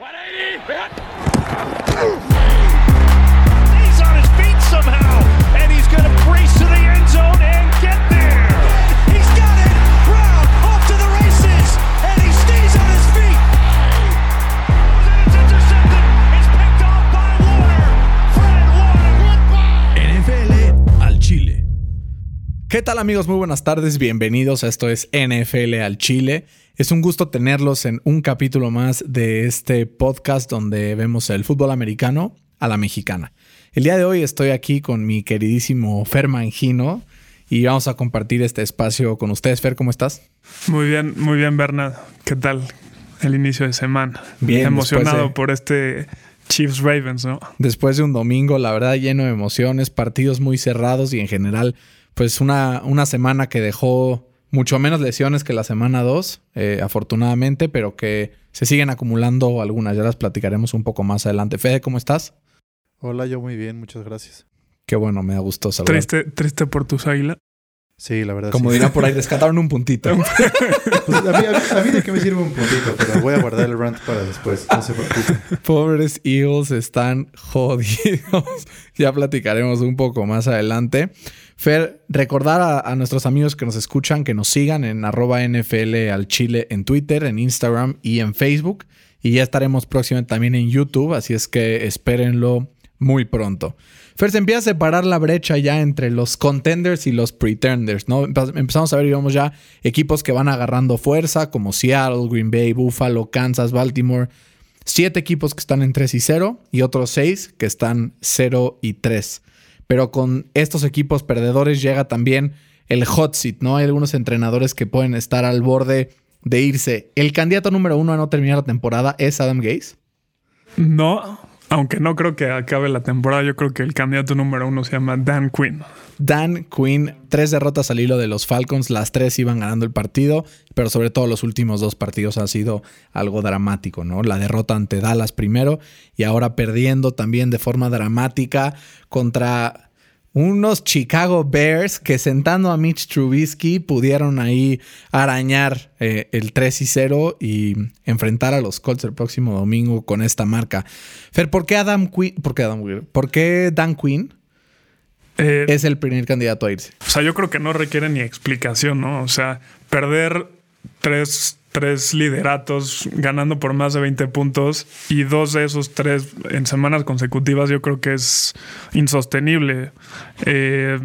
180! ¿Qué tal amigos? Muy buenas tardes, bienvenidos a esto es NFL al Chile. Es un gusto tenerlos en un capítulo más de este podcast donde vemos el fútbol americano a la mexicana. El día de hoy estoy aquí con mi queridísimo Fer Mangino y vamos a compartir este espacio con ustedes. Fer, ¿cómo estás? Muy bien, muy bien, Bernard. ¿Qué tal el inicio de semana? Bien, Emocionado de- por este Chiefs Ravens, ¿no? Después de un domingo, la verdad, lleno de emociones, partidos muy cerrados y en general, pues una, una semana que dejó mucho menos lesiones que la semana 2, afortunadamente, pero que se siguen acumulando algunas. Ya las platicaremos un poco más adelante. Fede, ¿cómo estás? Hola, yo muy bien, muchas gracias. Qué bueno, me da gusto saludar. Triste, triste por tus águilas. Sí, la verdad. Como sí. dirán por ahí, rescataron un puntito. Pues, a, mí, a de qué me sirve un puntito, pero voy a guardar el rant para después. No se preocupen. Pobres Eagles están jodidos. ya platicaremos un poco más adelante. Fer, recordar a, a nuestros amigos que nos escuchan que nos sigan en arroba NFL al Chile en Twitter, en Instagram y en Facebook. Y ya estaremos próximamente también en YouTube, así es que espérenlo muy pronto. Fer, se empieza a separar la brecha ya entre los contenders y los pretenders, ¿no? Empe- Empezamos a ver, digamos, ya equipos que van agarrando fuerza, como Seattle, Green Bay, Buffalo, Kansas, Baltimore. Siete equipos que están en 3 y 0 y otros seis que están 0 y 3. Pero con estos equipos perdedores llega también el hot seat, ¿no? Hay algunos entrenadores que pueden estar al borde de irse. El candidato número uno a no terminar la temporada es Adam Gase. No, aunque no creo que acabe la temporada, yo creo que el candidato número uno se llama Dan Quinn. Dan Quinn, tres derrotas al hilo de los Falcons, las tres iban ganando el partido, pero sobre todo los últimos dos partidos ha sido algo dramático, ¿no? La derrota ante Dallas primero y ahora perdiendo también de forma dramática contra unos Chicago Bears que sentando a Mitch Trubisky pudieron ahí arañar eh, el 3 y 0 y enfrentar a los Colts el próximo domingo con esta marca. Fer, ¿por qué Adam Quinn? ¿Por qué Adam Quinn? ¿Por qué Dan Quinn Eh, es el primer candidato a irse? O sea, yo creo que no requiere ni explicación, ¿no? O sea, perder tres, tres lideratos ganando por más de 20 puntos y dos de esos tres en semanas consecutivas, yo creo que es insostenible. Eh,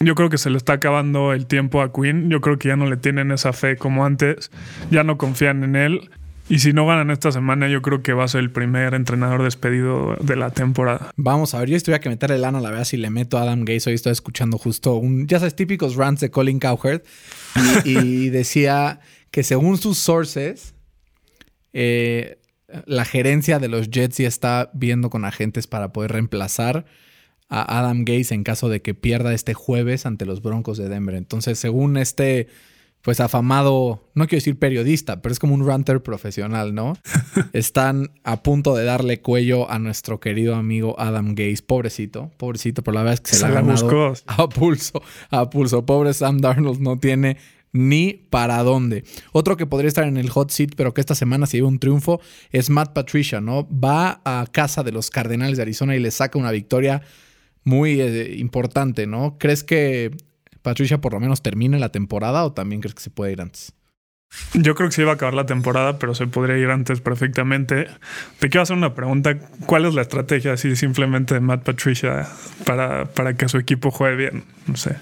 yo creo que se le está acabando el tiempo a Quinn. Yo creo que ya no le tienen esa fe como antes. Ya no confían en él. Y si no ganan esta semana, yo creo que va a ser el primer entrenador despedido de la temporada. Vamos a ver, yo estuviera que meterle lana, la verdad, si le meto a Adam Gase. Hoy estoy escuchando justo un, ya sabes, típicos rants de Colin Cowherd. Y decía que según sus sources, eh, la gerencia de los Jets ya está viendo con agentes para poder reemplazar a Adam Gase en caso de que pierda este jueves ante los Broncos de Denver. Entonces, según este, pues afamado, no quiero decir periodista, pero es como un ranter profesional, ¿no? Están a punto de darle cuello a nuestro querido amigo Adam Gase. Pobrecito, pobrecito, pero la verdad es que se, Se la ha ganado buscó. a pulso, a pulso. Pobre Sam Darnold no tiene ni para dónde. Otro que podría estar en el hot seat, pero que esta semana se lleva un triunfo, es Matt Patricia, ¿no? Va a casa de los Cardenales de Arizona y le saca una victoria muy eh, importante, ¿no? ¿Crees que Patricia por lo menos termine la temporada o también crees que se puede ir antes? Yo creo que se iba a acabar la temporada, pero se podría ir antes perfectamente. Te quiero hacer una pregunta. ¿Cuál es la estrategia así simplemente de Matt Patricia para, para que su equipo juegue bien? No sé.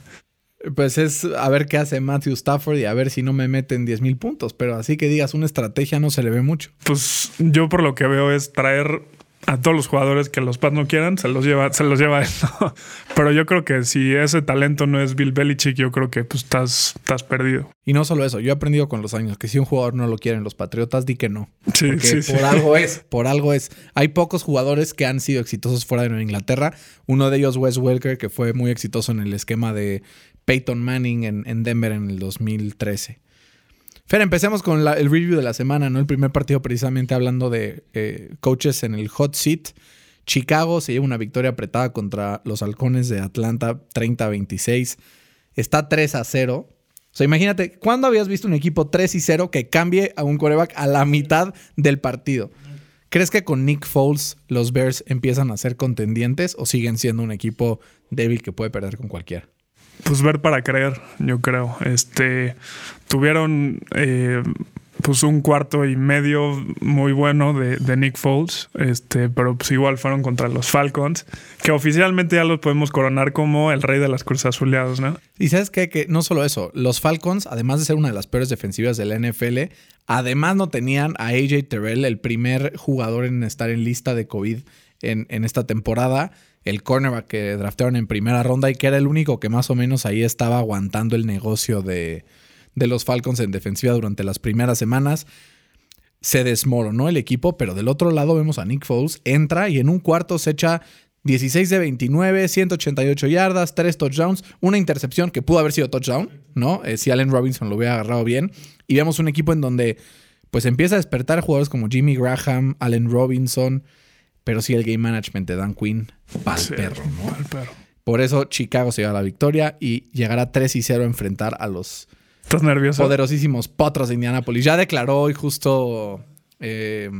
Pues es a ver qué hace Matthew Stafford y a ver si no me meten 10 mil puntos, pero así que digas una estrategia no se le ve mucho. Pues yo por lo que veo es traer a todos los jugadores que los Pats no quieran, se los lleva, se los lleva él. ¿no? Pero yo creo que si ese talento no es Bill Belichick, yo creo que pues estás, estás perdido. Y no solo eso, yo he aprendido con los años que si un jugador no lo quieren los Patriotas, di que no. Sí, Porque sí, sí. por algo es, por algo es. Hay pocos jugadores que han sido exitosos fuera de Nueva Inglaterra. Uno de ellos, Wes Welker, que fue muy exitoso en el esquema de Peyton Manning en, en Denver en el 2013. Fer, empecemos con la- el review de la semana, ¿no? El primer partido precisamente hablando de eh, coaches en el hot seat. Chicago se lleva una victoria apretada contra los halcones de Atlanta 30-26. Está 3 a 0. O sea, imagínate, ¿cuándo habías visto un equipo 3 y 0 que cambie a un coreback a la mitad del partido? ¿Crees que con Nick Foles los Bears empiezan a ser contendientes o siguen siendo un equipo débil que puede perder con cualquiera? Pues ver para creer, yo creo. Este tuvieron eh, pues un cuarto y medio muy bueno de, Nick Foles, este, pero pues igual fueron contra los Falcons, que oficialmente ya los podemos coronar como el rey de las cruzas azuleadas, ¿no? Y sabes que no solo eso, los Falcons, además de ser una de las peores defensivas de la NFL, además no tenían a AJ Terrell, el primer jugador en estar en lista de COVID en, en esta temporada el cornerback que draftearon en primera ronda y que era el único que más o menos ahí estaba aguantando el negocio de, de los Falcons en defensiva durante las primeras semanas. Se desmoronó el equipo, pero del otro lado vemos a Nick Foles, entra y en un cuarto se echa 16 de 29, 188 yardas, 3 touchdowns, una intercepción que pudo haber sido touchdown, ¿no? Eh, si Allen Robinson lo hubiera agarrado bien. Y vemos un equipo en donde pues empieza a despertar jugadores como Jimmy Graham, Allen Robinson, pero sí el game management de Dan Quinn, pa'l Sí, perro, ¿no? pa'l perro. Por eso Chicago se lleva la victoria y llegará 3 y 0 a enfrentar a los ¿Estás nervioso? poderosísimos potros de Indianapolis. Ya declaró hoy justo eh,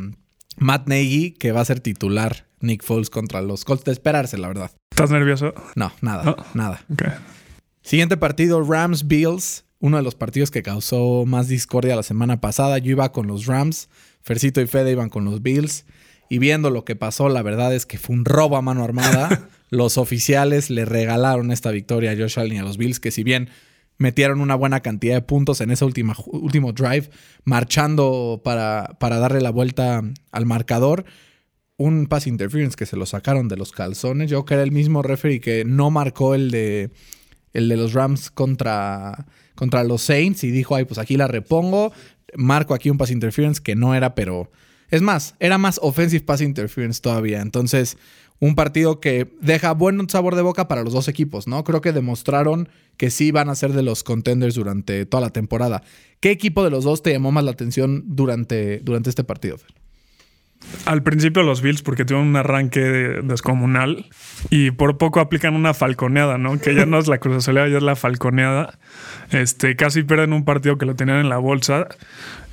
Matt Nagy que va a ser titular Nick Foles contra los Colts. De esperarse, la verdad. ¿Estás nervioso? No, nada, No. nada. Ok. Siguiente partido, Rams-Bills. Uno de los partidos que causó más discordia la semana pasada. Yo iba con los Rams. Fercito y Fede iban con los Bills. Y viendo lo que pasó, la verdad es que fue un robo a mano armada. los oficiales le regalaron esta victoria a Josh Allen y a los Bills, que si bien metieron una buena cantidad de puntos en ese última, último drive, marchando para, para darle la vuelta al marcador, un pass interference que se lo sacaron de los calzones. Yo que era el mismo referee que no marcó el de el de los Rams contra, contra los Saints y dijo, ay, pues aquí la repongo, marco aquí un pass interference que no era, pero es más, era más offensive pass interference todavía. Entonces, un partido que deja buen sabor de boca para los dos equipos, ¿no? Creo que demostraron que sí van a ser de los contenders durante toda la temporada. ¿Qué equipo de los dos te llamó más la atención durante, durante este partido? Fer? Al principio los Bills porque tuvieron un arranque de- descomunal y por poco aplican una falconeada, ¿no? Que ya no es la cruz azulea, ya es la falconeada. Este, casi pierden un partido que lo tenían en la bolsa.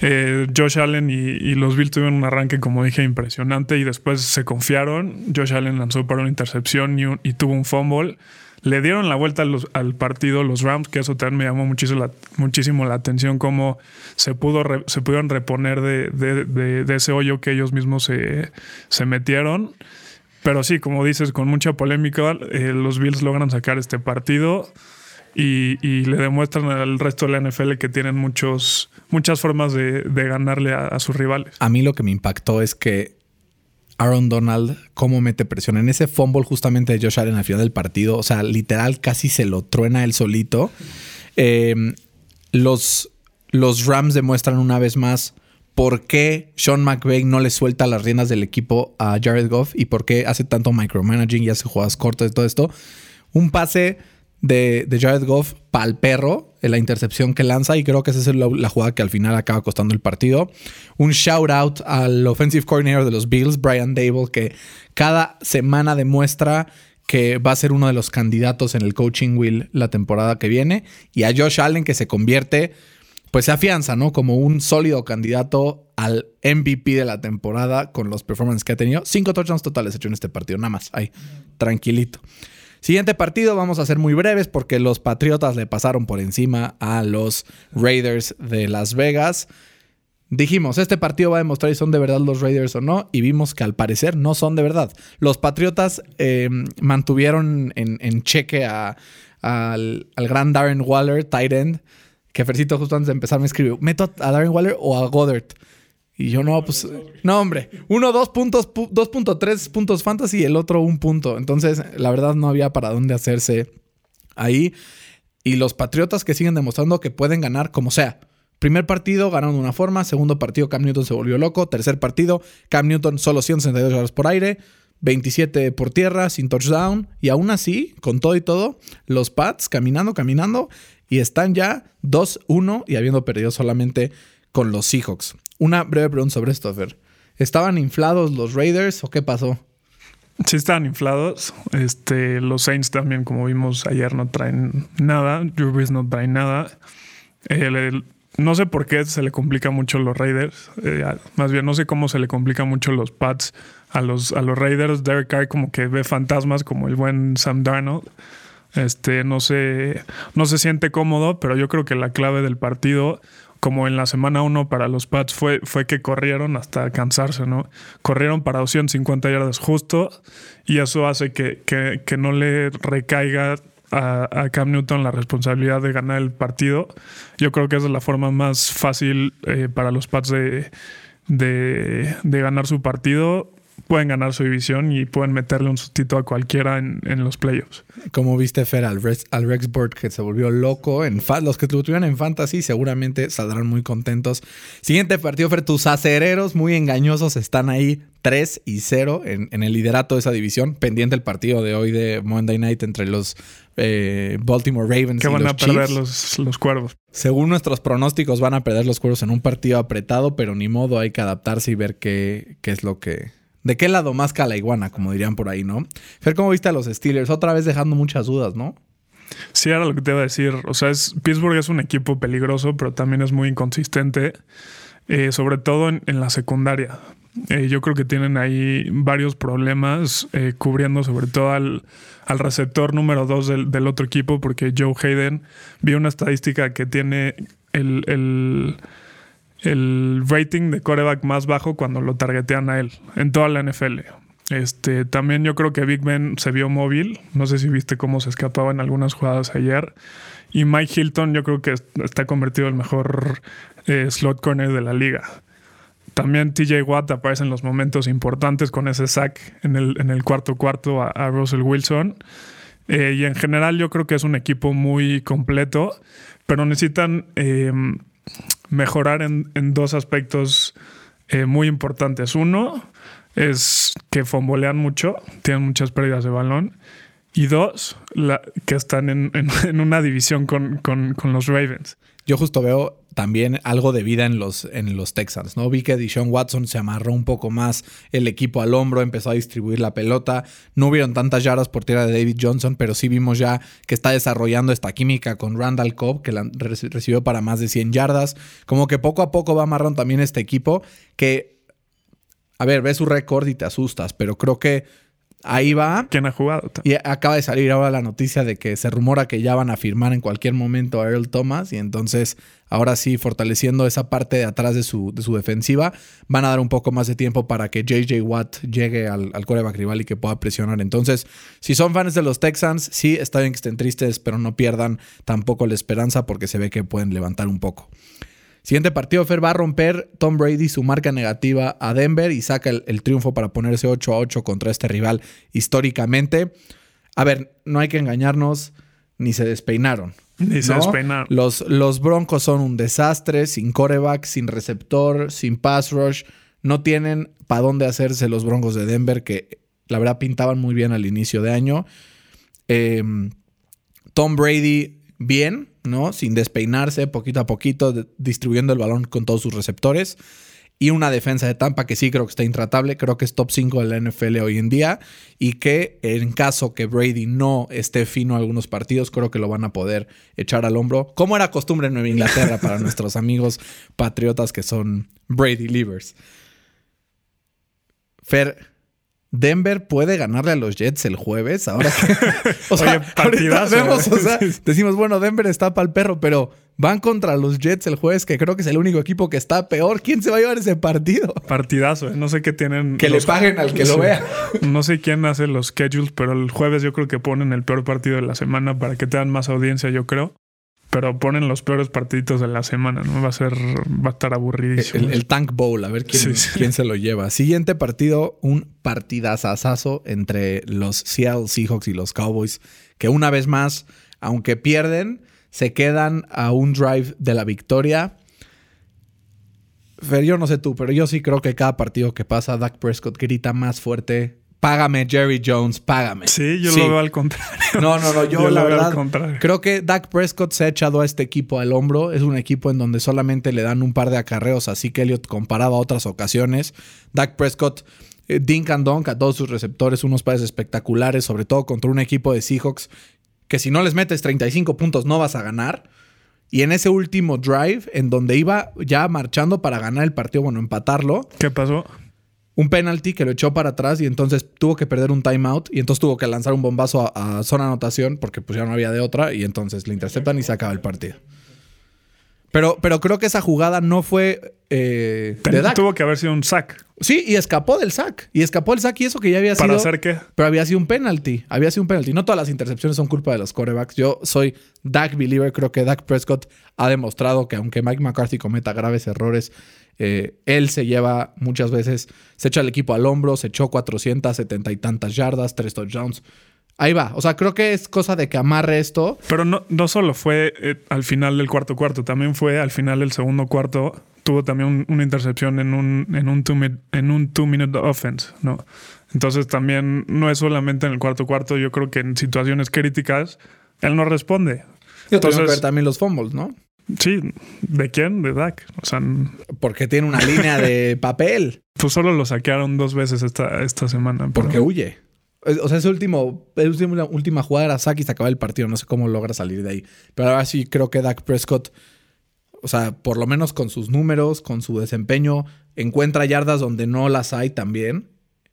Eh, Josh Allen y, los Bills tuvieron un arranque, como dije, impresionante y después se confiaron. Josh Allen lanzó para una intercepción y, y tuvo un fumble. Le dieron la vuelta al partido los Rams, que eso también me llamó muchísimo la, atención, cómo se, pudo se pudieron reponer de, ese hoyo que ellos mismos se, metieron. Pero sí, como dices, con mucha polémica, eh, los Bills logran sacar este partido y, le demuestran al resto de la NFL que tienen muchos, muchas formas de, de ganarle a, a sus rivales. A mí lo que me impactó es que Aaron Donald, cómo mete presión en ese fumble justamente de Josh Allen al final del partido. O sea, literal casi se lo truena él solito. Eh, los, los Rams demuestran una vez más por qué Sean McVay no le suelta las riendas del equipo a Jared Goff y por qué hace tanto micromanaging y hace jugadas cortas y todo esto. Un pase de, Jared Goff pa'l perro en la intercepción que lanza y creo que esa es la, la jugada que al final acaba costando el partido. Un shout out al offensive coordinator de los Bills, Brian Dable, que cada semana demuestra que va a ser uno de los candidatos en el coaching wheel la temporada que viene y a Josh Allen que se convierte pues se afianza, ¿no? Como un sólido candidato al MVP de la temporada con los performances que ha tenido. Cinco touchdowns totales hecho en este partido, nada más. Ahí, tranquilito. Siguiente partido, vamos a ser muy breves porque los Patriotas le pasaron por encima a los Raiders de Las Vegas. Dijimos, este partido va a demostrar si son de verdad los Raiders o no, y vimos que al parecer no son de verdad. Los Patriotas eh, mantuvieron en, cheque a- al, al gran Darren Waller, tight end, que Fercito justo antes de empezar me escribió, ¿meto a Darren Waller o a Goddard? Y yo no, pues, no, hombre, uno, dos puntos, pu- 2.3 puntos fantasy y el otro un punto. Entonces, la verdad no había para dónde hacerse ahí. Y los Patriotas que siguen demostrando que pueden ganar como sea. Primer partido ganaron de una forma, segundo partido Cam Newton se volvió loco, tercer partido Cam Newton solo 162 yardas por aire, 27 por tierra, sin touchdown, y aún así, con todo y todo, los Pats caminando, caminando, y están ya 2-1 y habiendo perdido solamente con los Seahawks. Una breve pregunta sobre esto, Fer. ¿Estaban inflados los Raiders o qué pasó? Sí están inflados. Este, los Saints también, como vimos ayer, no traen nada. Drew no trae nada. No sé por qué se le complica mucho los Raiders. Eh, más bien, no sé cómo se le complica mucho los Pats a los, a los Raiders. Derek Carr como que ve fantasmas como el buen Sam Darnold. Este, no se, no se siente cómodo, pero yo creo que la clave del partido, como en la semana 1 para los Pats, fue, fue que corrieron hasta cansarse, ¿no? Corrieron para 250 yardas justo y eso hace que, que, no le recaiga a, Cam Newton la responsabilidad de ganar el partido. Yo creo que esa es la forma más fácil eh, para los Pats de, de, ganar su partido. Pueden ganar su división y pueden meterle un sustito a cualquiera en, en los playoffs. Como viste, Fer, al Rex, al Rex Bird que se volvió loco. En los que lo tuvieron en Fantasy seguramente saldrán muy contentos. Siguiente partido, Fer, tus acereros muy engañosos están ahí 3 y 0 en, en, el liderato de esa división. Pendiente el partido de hoy de Monday Night entre los eh, Baltimore Ravens. Que van a perder los, los, cuervos. Según nuestros pronósticos, van a perder los cuervos en un partido apretado, pero ni modo, hay que adaptarse y ver qué, qué es lo que. ¿De qué lado más la iguana, como dirían por ahí, no? Fer, ¿cómo viste a los Steelers? Otra vez dejando muchas dudas, ¿no? Sí, era lo que te iba a decir. O sea, es, Pittsburgh es un equipo peligroso, pero también es muy inconsistente, eh, sobre todo en, la secundaria. Eh, yo creo que tienen ahí varios problemas eh, cubriendo sobre todo al, al receptor número dos del, del, otro equipo, porque Joe Hayden vi una estadística que tiene el, el, el rating de coreback más bajo cuando lo targetean a él en toda la NFL. Este, también yo creo que Big Ben se vio móvil. No sé si viste cómo se escapaba en algunas jugadas ayer. Y Mike Hilton yo creo que está convertido en el mejor eh, slot corner de la liga. También TJ Watt aparece en los momentos importantes con ese sack en el, cuarto cuarto a, Russell Wilson. Eh, y en general yo creo que es un equipo muy completo, pero necesitan eh, mejorar en, en, dos aspectos eh, muy importantes. Uno es que fombolean mucho, tienen muchas pérdidas de balón. Y dos, la, que están en, en, una división con, con los Ravens. Yo justo veo también algo de vida en los, en los Texans, ¿no? Vi que Deshaun Watson se amarró un poco más el equipo al hombro, empezó a distribuir la pelota. No hubieron tantas yardas por tierra de David Johnson, pero sí vimos ya que está desarrollando esta química con Randall Cobb, que la recibió para más de 100 yardas. Como que poco a poco va amarrando también este equipo que, a ver, ves su récord y te asustas, pero creo que Ahí va. ¿Quién ha jugado? Y acaba de salir ahora la noticia de que se rumora que ya van a firmar en cualquier momento a Earl Thomas. Y entonces, ahora sí, fortaleciendo esa parte de atrás de su, de su defensiva, van a dar un poco más de tiempo para que JJ Watt llegue al, al coreback rival y que pueda presionar. Entonces, si son fans de los Texans, sí, está bien que estén tristes, pero no pierdan tampoco la esperanza porque se ve que pueden levantar un poco. Siguiente partido, Fer va a romper Tom Brady su marca negativa a Denver y saca el, triunfo para ponerse 8 a 8 contra este rival históricamente. A ver, no hay que engañarnos, ni se despeinaron. Ni se despeinaron. Los, los Broncos son un desastre, sin coreback, sin receptor, sin pass rush. No tienen para dónde hacerse los Broncos de Denver, que la verdad pintaban muy bien al inicio de año. Em, Tom Brady, bien, ¿no? Sin despeinarse, poquito a poquito, distribuyendo el balón con todos sus receptores. Y una defensa de Tampa que sí creo que está intratable, creo que es top 5 de la NFL hoy en día. Y que en caso que Brady no esté fino algunos partidos, creo que lo van a poder echar al hombro. Como era costumbre en Nueva Inglaterra para nuestros amigos patriotas que son Brady Leavers. Fer, Denver puede ganarle a los Jets el jueves. Ahora que. o sea, vemos, o sea, decimos, bueno, Denver está para el perro, pero van contra los Jets el jueves, que creo que es el único equipo que está peor. ¿Quién se va a llevar ese partido? Partidazo, ¿eh? no sé qué tienen. Que le paguen al que lo vea. No sé quién hace los schedules, pero el jueves yo creo que ponen el peor partido de la semana para que tengan más audiencia, yo creo pero ponen los peores partiditos de la semana, ¿no? Va a ser, va a estar aburridísimo. El, Tank Bowl, a ver quién, quién, se lo lleva. Siguiente partido, un partidazazazo entre los Seattle Seahawks y los Cowboys, que una vez más, aunque pierden, se quedan a un drive de la victoria. Fer, yo no sé tú, pero yo sí creo que cada partido que pasa, Dak Prescott grita más fuerte págame Jerry Jones, págame. Sí, yo lo veo al contrario. No, no, no, yo, la verdad creo que Dak Prescott se ha echado a este equipo al hombro. Es un equipo en donde solamente le dan un par de acarreos así que Elliott comparado a otras ocasiones. Dak Prescott eh, dink and donk a todos sus receptores, unos pases espectaculares, sobre todo contra un equipo de Seahawks que si no les metes 35 puntos no vas a ganar. Y en ese último drive, en donde iba ya marchando para ganar el partido, bueno, empatarlo, ¿Qué pasó? Un penalti que lo echó para atrás y entonces tuvo que perder un timeout y entonces tuvo que lanzar un bombazo a, a zona anotación porque pues ya no había de otra y entonces le interceptan y se acaba el partido. Pero, pero creo que esa jugada no fue eh, de Dak. Tuvo que haber sido un sack. Sí, y escapó del sack. Y escapó del sack y eso que ya había ¿Para sido... hacer qué? Pero había sido un penalty. Había sido un penalty. No todas las intercepciones son culpa de los corebacks. Yo soy Dak believer. Creo que Dak Prescott ha demostrado que aunque Mike McCarthy cometa graves errores, eh, él se lleva muchas veces, se echa el equipo al hombro, se echó 470 y tantas yardas, tres touchdowns. Ahí va. O sea, creo que es cosa de que amarre esto. Pero no, no solo fue eh, al final del cuarto cuarto, también fue al final del segundo cuarto. Tuvo también un- una intercepción en un, en un two, mi- en un two minute offense, ¿no? Entonces también no es solamente en el cuarto cuarto. Yo creo que en situaciones críticas él no responde. Yo tengo que Entonces- ver también los fumbles, ¿no? Sí, ¿de quién? De Dak. O sea, Porque tiene una línea de papel. pues solo lo saquearon dos veces esta, esta semana. pero- Porque huye. O sea, ese último, el último- la última jugada era sack y se acaba el partido. No sé cómo logra salir de ahí. Pero ahora sí creo que Dak Prescott, o sea, por lo menos con sus números, con su desempeño, encuentra yardas donde no las hay también.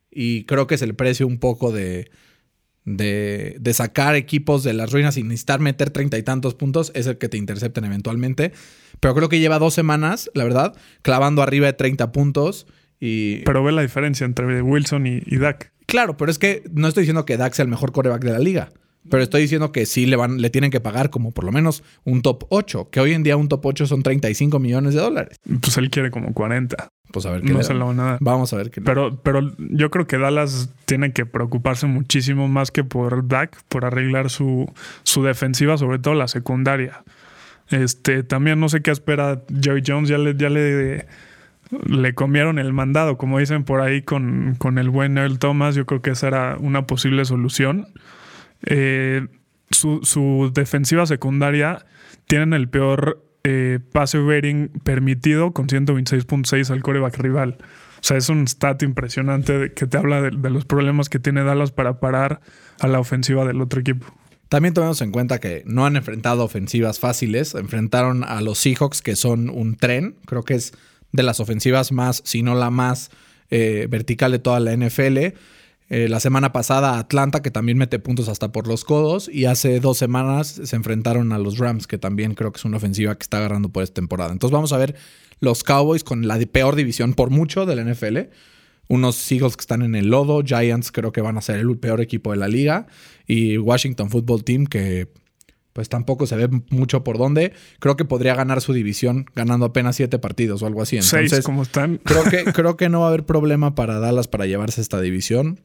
Y creo que es el precio un poco de, de, de sacar equipos de las ruinas sin necesitar meter treinta y tantos puntos. Es el que te intercepten eventualmente. Pero creo que lleva dos semanas, la verdad, clavando arriba de 30 puntos. Y Pero ve la diferencia entre Wilson y, y Dak. Claro, pero es que no estoy diciendo que Dak sea el mejor coreback de la liga. Pero estoy diciendo que sí le van, le tienen que pagar como por lo menos un top 8, que hoy en día un top 8 son 35 millones de dólares. Pues él quiere como 40. Pues a ver qué No se lo van a dar. Vamos a ver qué. Pero, pero yo creo que Dallas tiene que preocuparse muchísimo más que por Dak, por arreglar su, su defensiva, sobre todo la secundaria. Este, también no sé qué espera Jerry Jones, ya le, ya le, le comieron el mandado, como dicen por ahí con, con el buen Earl Thomas. Yo creo que esa era una posible solución. Eh, su, defensiva secundaria tienen el peor eh, pase rating permitido con 126.6 al coreback rival. O sea, es un stat impresionante que te habla de, de los problemas que tiene Dallas para parar a la ofensiva del otro equipo. También tomemos en cuenta que no han enfrentado ofensivas fáciles. Enfrentaron a los Seahawks, que son un tren. Creo que es de las ofensivas más, si no la más eh, vertical de toda la NFL. Eh, la semana pasada Atlanta, que también mete puntos hasta por los codos. Y hace dos semanas se enfrentaron a los Rams, que también creo que es una ofensiva que está agarrando por esta temporada. Entonces vamos a ver los Cowboys con la de- peor división por mucho de la NFL. Unos Seagulls que están en el lodo. Giants creo que van a ser el peor equipo de la liga. Y Washington Football Team que pues tampoco se ve mucho por dónde. Creo que podría ganar su división ganando apenas siete partidos o algo así. Seis, como están. creo que, creo que no va a haber problema para Dallas para llevarse esta división.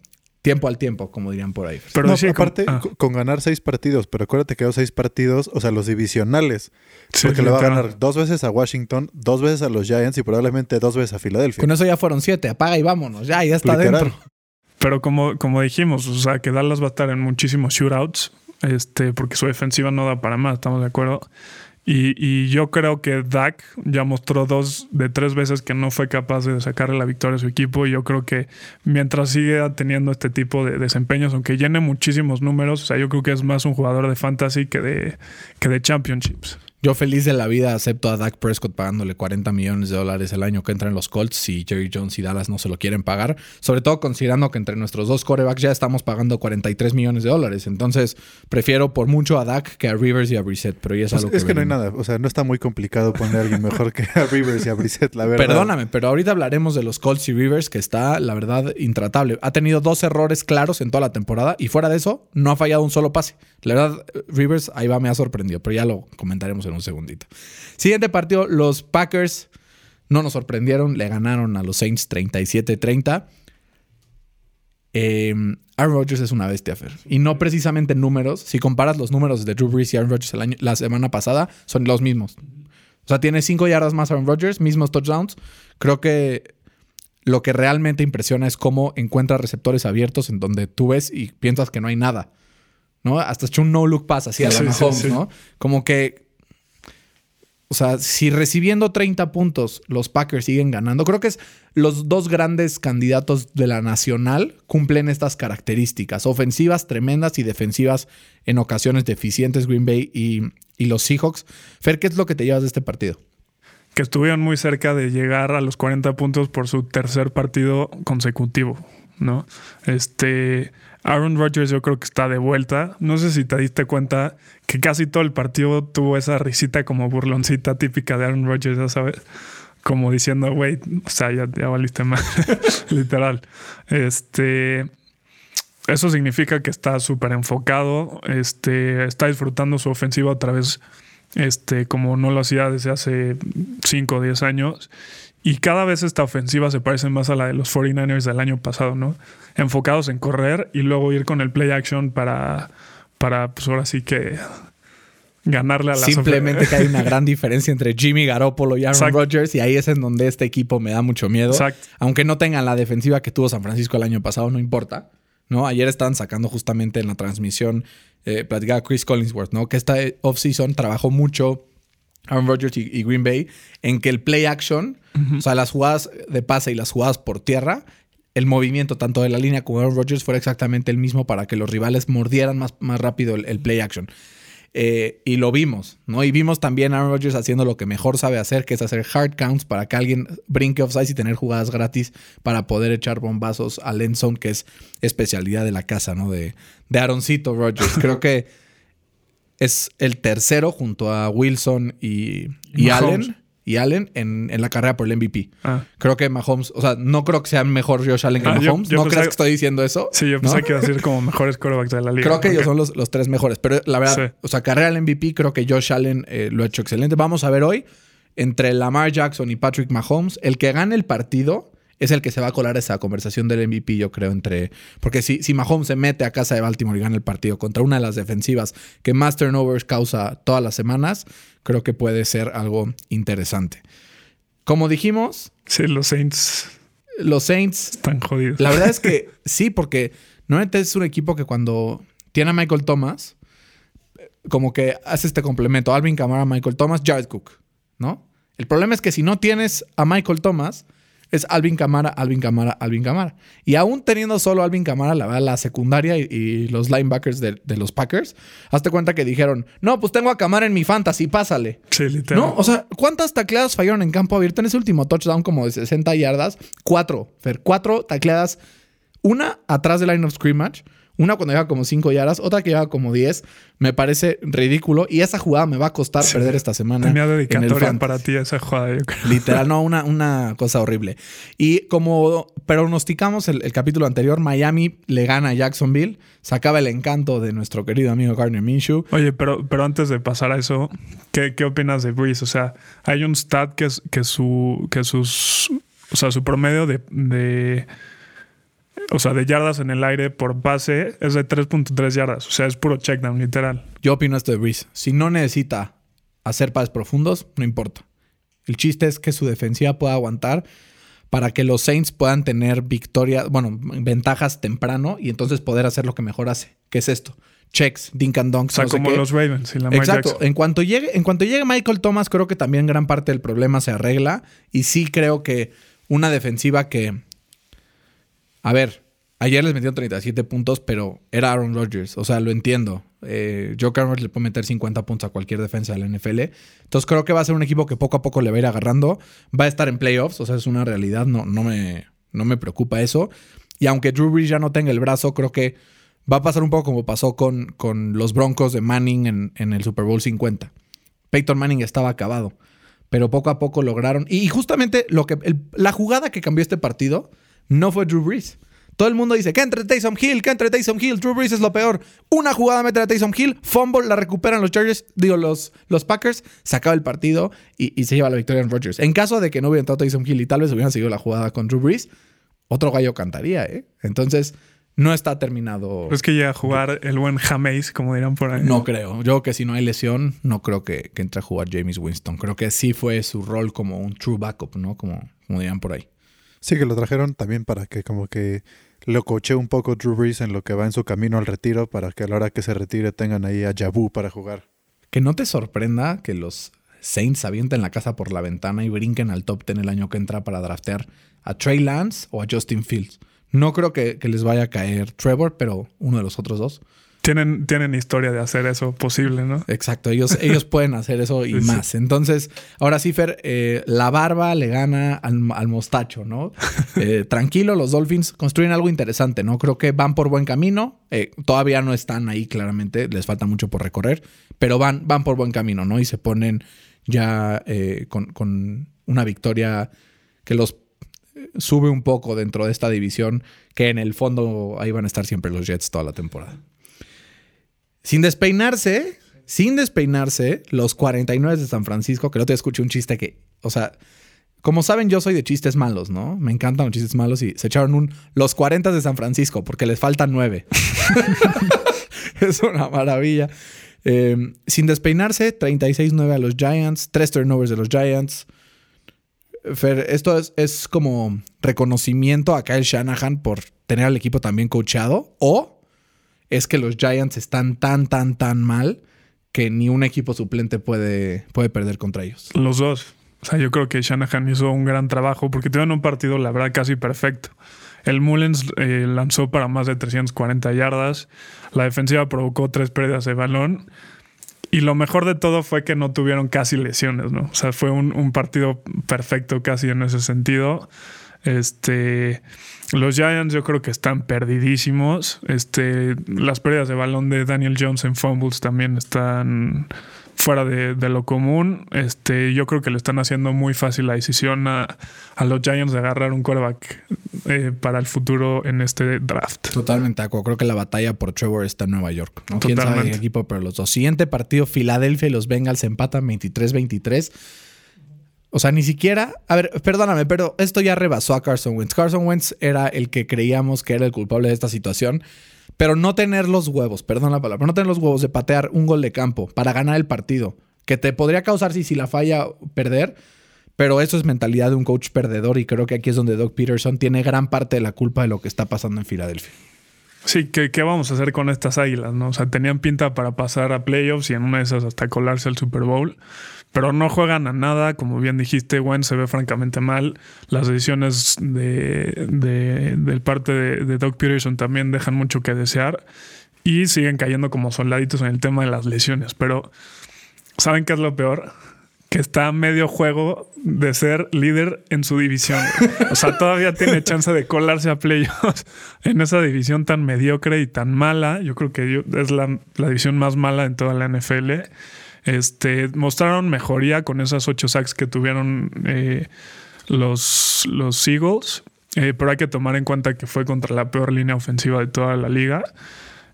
Tiempo al tiempo, como dirían por ahí. Pero no, aparte, ah, co- con ganar seis partidos, pero acuérdate que los seis partidos, o sea, los divisionales. sí, porque le va a ganar dos veces a Washington, dos veces a los Giants y probablemente dos veces a Filadelfia. Con eso ya fueron siete. Apaga y vámonos. Ya, ya está Literal. dentro. Pero como, como dijimos, o sea, que Dallas va a estar en muchísimos shootouts, este, porque su defensiva no da para más, estamos de acuerdo. Y, y yo creo que Dak ya mostró dos de tres veces que no fue capaz de sacarle la victoria a su equipo. Y yo creo que mientras siga teniendo este tipo de desempeños, aunque llene muchísimos números, o sea, yo creo que es más un jugador de fantasy que de, que de championships. Yo feliz de la vida acepto a Dak Prescott pagándole 40 millones de dólares el año que entra en los Colts si Jerry Jones y Dallas no se lo quieren pagar. Sobre todo considerando que entre nuestros dos corebacks ya estamos pagando 43 millones de dólares. Entonces prefiero por mucho a Dak que a Rivers y a Brissett. Pero ya es Pues algo es que no hay nada, o sea, no está muy complicado poner a alguien mejor que a Rivers y a Brissett, la verdad. Perdóname, pero ahorita hablaremos de los Colts y Rivers, que está, la verdad, intratable. Ha tenido dos errores claros en toda la temporada y fuera de eso, no ha fallado un solo pase. La verdad, Rivers, ahí va, me ha sorprendido, pero ya lo comentaremos en un segundito. Siguiente partido, los Packers no nos sorprendieron, le ganaron a los Saints 37-30. Eh, Aaron Rodgers es una bestia, Fer. Y no precisamente en números. Si comparas los números de Drew Brees y Aaron Rodgers el año- la semana pasada, son los mismos. O sea, tiene cinco yardas más Aaron Rodgers, mismos touchdowns. Creo que lo que realmente impresiona es cómo encuentra receptores abiertos en donde tú ves y piensas que no hay nada. ¿No? Hasta hecho un no-look pass así a la Sí, sí, Mahomes, sí. ¿no? Como que o sea, si recibiendo 30 puntos los Packers siguen ganando, creo que es los dos grandes candidatos de la nacional cumplen estas características, ofensivas tremendas y defensivas en ocasiones deficientes Green Bay y, y los Seahawks. Fer, ¿qué es lo que te llevas de este partido? Que estuvieron muy cerca de llegar a los 40 puntos por su tercer partido consecutivo, ¿no? Este, Aaron Rodgers yo creo que está de vuelta. No sé si te diste cuenta que casi todo el partido tuvo esa risita como burloncita típica de Aaron Rodgers, ya sabes. Como diciendo, güey, o sea, ya, valiste mal. Literal. Este. Eso significa que está súper enfocado. Este. Está disfrutando su ofensiva otra vez. Este, como no lo hacía desde hace 5 o 10 años. Y cada vez esta ofensiva se parece más a la de los 49ers del año pasado, ¿no? Enfocados en correr y luego ir con el play action para, para pues ahora sí que ganarle a la Simplemente que hay una gran diferencia entre Jimmy Garoppolo y Aaron Rodgers y ahí es en donde este equipo me da mucho miedo. Exacto. Aunque no tengan la defensiva que tuvo San Francisco el año pasado, no importa. ¿no? Ayer estaban sacando justamente en la transmisión, eh, platicaba Chris Collinsworth, ¿no? Que esta offseason trabajó mucho Aaron Rodgers y, y, Green Bay en que el play action, o sea, las jugadas de pase y las jugadas por tierra, el movimiento tanto de la línea como de Aaron Rodgers fuera exactamente el mismo para que los rivales mordieran más, más rápido el, el play action. Eh, y lo vimos, ¿no? Y vimos también a Aaron Rodgers haciendo lo que mejor sabe hacer, que es hacer hard counts para que alguien brinque offside y tener jugadas gratis para poder echar bombazos al end zone, que es especialidad de la casa, ¿no? De, de Aaroncito Rodgers. Creo que es el tercero junto a Wilson y, y Allen. Y Allen en, en, la carrera por el MVP. Ah. Creo que Mahomes, o sea, no creo que sea mejor Josh Allen que ah, Mahomes. Yo, yo ¿No crees que estoy diciendo eso? Sí, yo pensé ¿no? que iba a decir como mejores quarterbacks de la liga. Creo que okay. ellos son los, los, tres mejores. Pero la verdad, sí. o sea, carrera al MVP, creo que Josh Allen eh, lo ha hecho excelente. Vamos a ver hoy, entre Lamar Jackson y Patrick Mahomes, el que gane el partido es el que se va a colar esa conversación del MVP, yo creo, entre. Porque si, si Mahomes se mete a casa de Baltimore y gana el partido contra una de las defensivas que más turnovers causa todas las semanas, creo que puede ser algo interesante. Como dijimos. Sí, los Saints. Los Saints. Están jodidos. La verdad es que sí, porque normalmente es un equipo que cuando tiene a Michael Thomas, como que hace este complemento. Alvin Kamara, Michael Thomas, Jared Cook, ¿no? El problema es que si no tienes a Michael Thomas, es Alvin Camara, Alvin Camara, Alvin Camara. Y aún teniendo solo Alvin Camara, la, la secundaria y, y, los linebackers de, de, los Packers, hazte cuenta que dijeron, no, pues tengo a Camara en mi fantasy, pásale. Sí, literal. ¿No? O sea, ¿cuántas tacleadas fallaron en campo abierto en ese último touchdown como de 60 yardas? Cuatro, Fer, cuatro tacleadas. Una atrás del line of scrimmage. Una cuando lleva como 5 yardas, otra que lleva como 10. Me parece ridículo. Y esa jugada me va a costar sí. perder esta semana. Tenía dedicatoria para ti esa jugada, yo creo. Literal, no, una, una cosa horrible. Y como pronosticamos el, el, capítulo anterior, Miami le gana a Jacksonville. Sacaba el encanto de nuestro querido amigo Gardner Minshew. Oye, pero, pero antes de pasar a eso, ¿qué, qué opinas de Breeze? O sea, hay un stat que, es, que, su, que sus. O sea, su promedio de, de o sea, de yardas en el aire por pase es de 3.3 yardas. O sea, es puro checkdown, literal. Yo opino esto de Breeze. Si no necesita hacer pases profundos, no importa. El chiste es que su defensiva pueda aguantar para que los Saints puedan tener victorias, bueno, ventajas temprano y entonces poder hacer lo que mejor hace. ¿Qué es esto? Checks, dink and donks. O sea, no como sé los Ravens y la Exacto. Jackson. En cuanto, llegue, en cuanto llegue Michael Thomas, creo que también gran parte del problema se arregla. Y sí creo que una defensiva que a ver, ayer les metieron 37 puntos, pero era Aaron Rodgers. O sea, lo entiendo. Eh, Joe Carver le puede meter 50 puntos a cualquier defensa de la NFL. Entonces creo que va a ser un equipo que poco a poco le va a ir agarrando. Va a estar en playoffs, o sea, es una realidad. No, no, me, no me preocupa eso. Y aunque Drew Brees ya no tenga el brazo, creo que va a pasar un poco como pasó con, con los Broncos de Manning en, en el Super Bowl 50. Peyton Manning estaba acabado, pero poco a poco lograron. Y justamente lo que, la jugada que cambió este partido no fue Drew Brees. Todo el mundo dice que entre Taysom Hill, que entre Taysom Hill, Drew Brees es lo peor. Una jugada mete a Taysom Hill, fumble, la recuperan los Chargers, digo, los, los Packers, se acaba el partido y, y, se lleva la victoria en Rodgers. En caso de que no hubiera entrado Taysom Hill y tal vez hubieran seguido la jugada con Drew Brees, otro gallo cantaría, ¿eh? Entonces, no está terminado. Es que llega a jugar el buen Jameis, como dirán por ahí. No creo. Yo que si no hay lesión, no creo que, que entre a jugar James Winston. Creo que sí fue su rol como un true backup, ¿no? Como, como dirán por ahí. Sí, que lo trajeron también para que como que lo coche un poco Drew Brees en lo que va en su camino al retiro para que a la hora que se retire tengan ahí a Jabu para jugar. Que no te sorprenda que los Saints avienten la casa por la ventana y brinquen al top 10 el año que entra para draftear a Trey Lance o a Justin Fields. No creo que les vaya a caer Trevor, pero uno de los otros dos. Tienen, tienen historia de hacer eso posible, ¿no? Exacto, ellos, ellos pueden hacer eso y Sí, más. Entonces, ahora sí, Fer, eh, la barba le gana al, al mostacho, ¿no? Eh, tranquilo, los Dolphins construyen algo interesante, ¿no? Creo que van por buen camino. Eh, todavía no están ahí, claramente, les falta mucho por recorrer, pero van, van por buen camino, ¿no? Y se ponen ya eh, con, con una victoria que los sube un poco dentro de esta división, que en el fondo ahí van a estar siempre los Jets toda la temporada. Sin despeinarse, sin despeinarse, los 49 de San Francisco, que no te escuché un chiste que, o sea, como saben, yo soy de chistes malos, ¿no? Me encantan los chistes malos y se echaron un los 40 de San Francisco porque les faltan 9. es una maravilla. Eh, sin despeinarse, 36-9 a los Giants, 3 turnovers de los Giants. Fer, esto es, es como reconocimiento a Kyle Shanahan por tener al equipo también coachado o es que los Giants están tan, tan, tan mal que ni un equipo suplente puede, puede perder contra ellos. Los dos. O sea, yo creo que Shanahan hizo un gran trabajo porque tuvieron un partido, la verdad, casi perfecto. El Mullens eh, lanzó para más de 340 yardas. La defensiva provocó tres pérdidas de balón. Y lo mejor de todo fue que no tuvieron casi lesiones, ¿no? O sea, fue un, un partido perfecto casi en ese sentido. Este, los Giants yo creo que están perdidísimos. Este, las pérdidas de balón de Daniel Jones en fumbles también están fuera de, de lo común. Este, yo creo que le están haciendo muy fácil la decisión a, a los Giants de agarrar un quarterback eh, para el futuro en este draft. Totalmente, acuerdo. Creo que la batalla por Trevor está en Nueva York. ¿no? ¿Quién sabe Totalmente. qué equipo? Pero los dos. Siguiente partido, Filadelfia y los Bengals empatan 23-23. O sea, ni siquiera. A ver, perdóname, pero esto ya rebasó a Carson Wentz. Carson Wentz era el que creíamos que era el culpable de esta situación. Pero no tener los huevos, perdón la palabra, no tener los huevos de patear un gol de campo para ganar el partido, que te podría causar, si, si la falla, perder. Pero eso es mentalidad de un coach perdedor y creo que aquí es donde Doug Peterson tiene gran parte de la culpa de lo que está pasando en Filadelfia. Sí, ¿qué, ¿qué vamos a hacer con estas águilas? ¿no? O sea, tenían pinta para pasar a playoffs y en una de esas hasta colarse al Super Bowl, pero no juegan a nada. Como bien dijiste, Wentz se ve francamente mal. Las decisiones de, de, del parte de, de Doug también dejan mucho que desear y siguen cayendo como soldaditos en el tema de las lesiones. Pero, ¿saben qué es lo peor? Que está a medio juego de ser líder en su división. O sea, todavía tiene chance de colarse a playoffs en esa división tan mediocre y tan mala. Yo creo que es la división más mala en toda la NFL. Este, mostraron mejoría con esas ocho sacks que tuvieron eh, los, los Eagles. Eh, pero hay que tomar en cuenta que fue contra la peor línea ofensiva de toda la liga.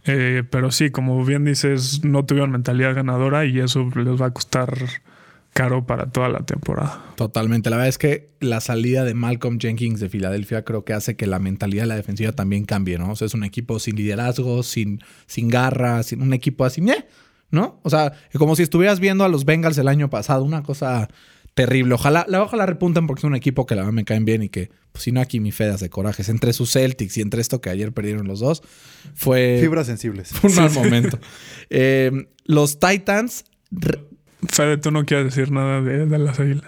Eh, pero sí, como bien dices, no tuvieron mentalidad ganadora y eso les va a costar caro para toda la temporada. Totalmente. La verdad es que la salida de Malcolm Jenkins de Filadelfia creo que hace que la mentalidad de la defensiva también cambie, ¿no? O sea, es un equipo sin liderazgo, sin, sin garra, sin un equipo así, ¿eh? ¿No? O sea, como si estuvieras viendo a los Bengals el año pasado, una cosa terrible. Ojalá, la, ojalá repunten porque es un equipo que la verdad me caen bien y que, pues si no, aquí mi fedas de corajes. Entre sus Celtics y entre esto que ayer perdieron los dos, fue Fibras sensibles. fue un mal momento. Eh, los Titans re- Fede, tú no quieres decir nada de, de las águilas.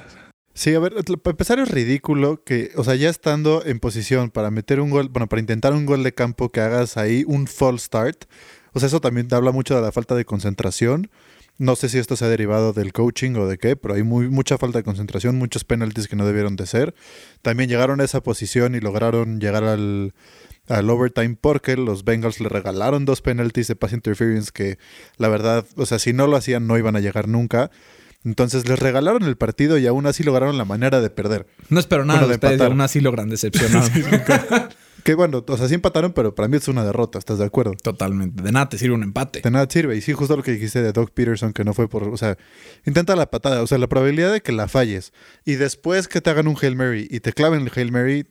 Sí, a ver, para empezar es ridículo que, o sea, ya estando en posición para meter un gol, bueno, para intentar un gol de campo que hagas ahí un false start. O sea, eso también te habla mucho de la falta de concentración. No sé si esto se ha derivado del coaching o de qué, pero hay muy, mucha falta de concentración, muchos penaltis que no debieron de ser. También llegaron a esa posición y lograron llegar al, al overtime porque los Bengals le regalaron dos penaltis de pass interference que la verdad, o sea, si no lo hacían no iban a llegar nunca. Entonces les regalaron el partido y aún así lograron la manera de perder. no espero nada Bueno, de de ustedes, empatar. aún así logran decepcionar. Que bueno, o sea, sí empataron, pero para mí es una derrota, ¿estás de acuerdo? Totalmente. De nada te sirve un empate. De nada sirve. Y sí, justo lo que dijiste de Doug Peterson, que no fue por. O sea, intenta la patada. O sea, la probabilidad de que la falles y después que te hagan un Hail Mary y te claven el Hail Mary,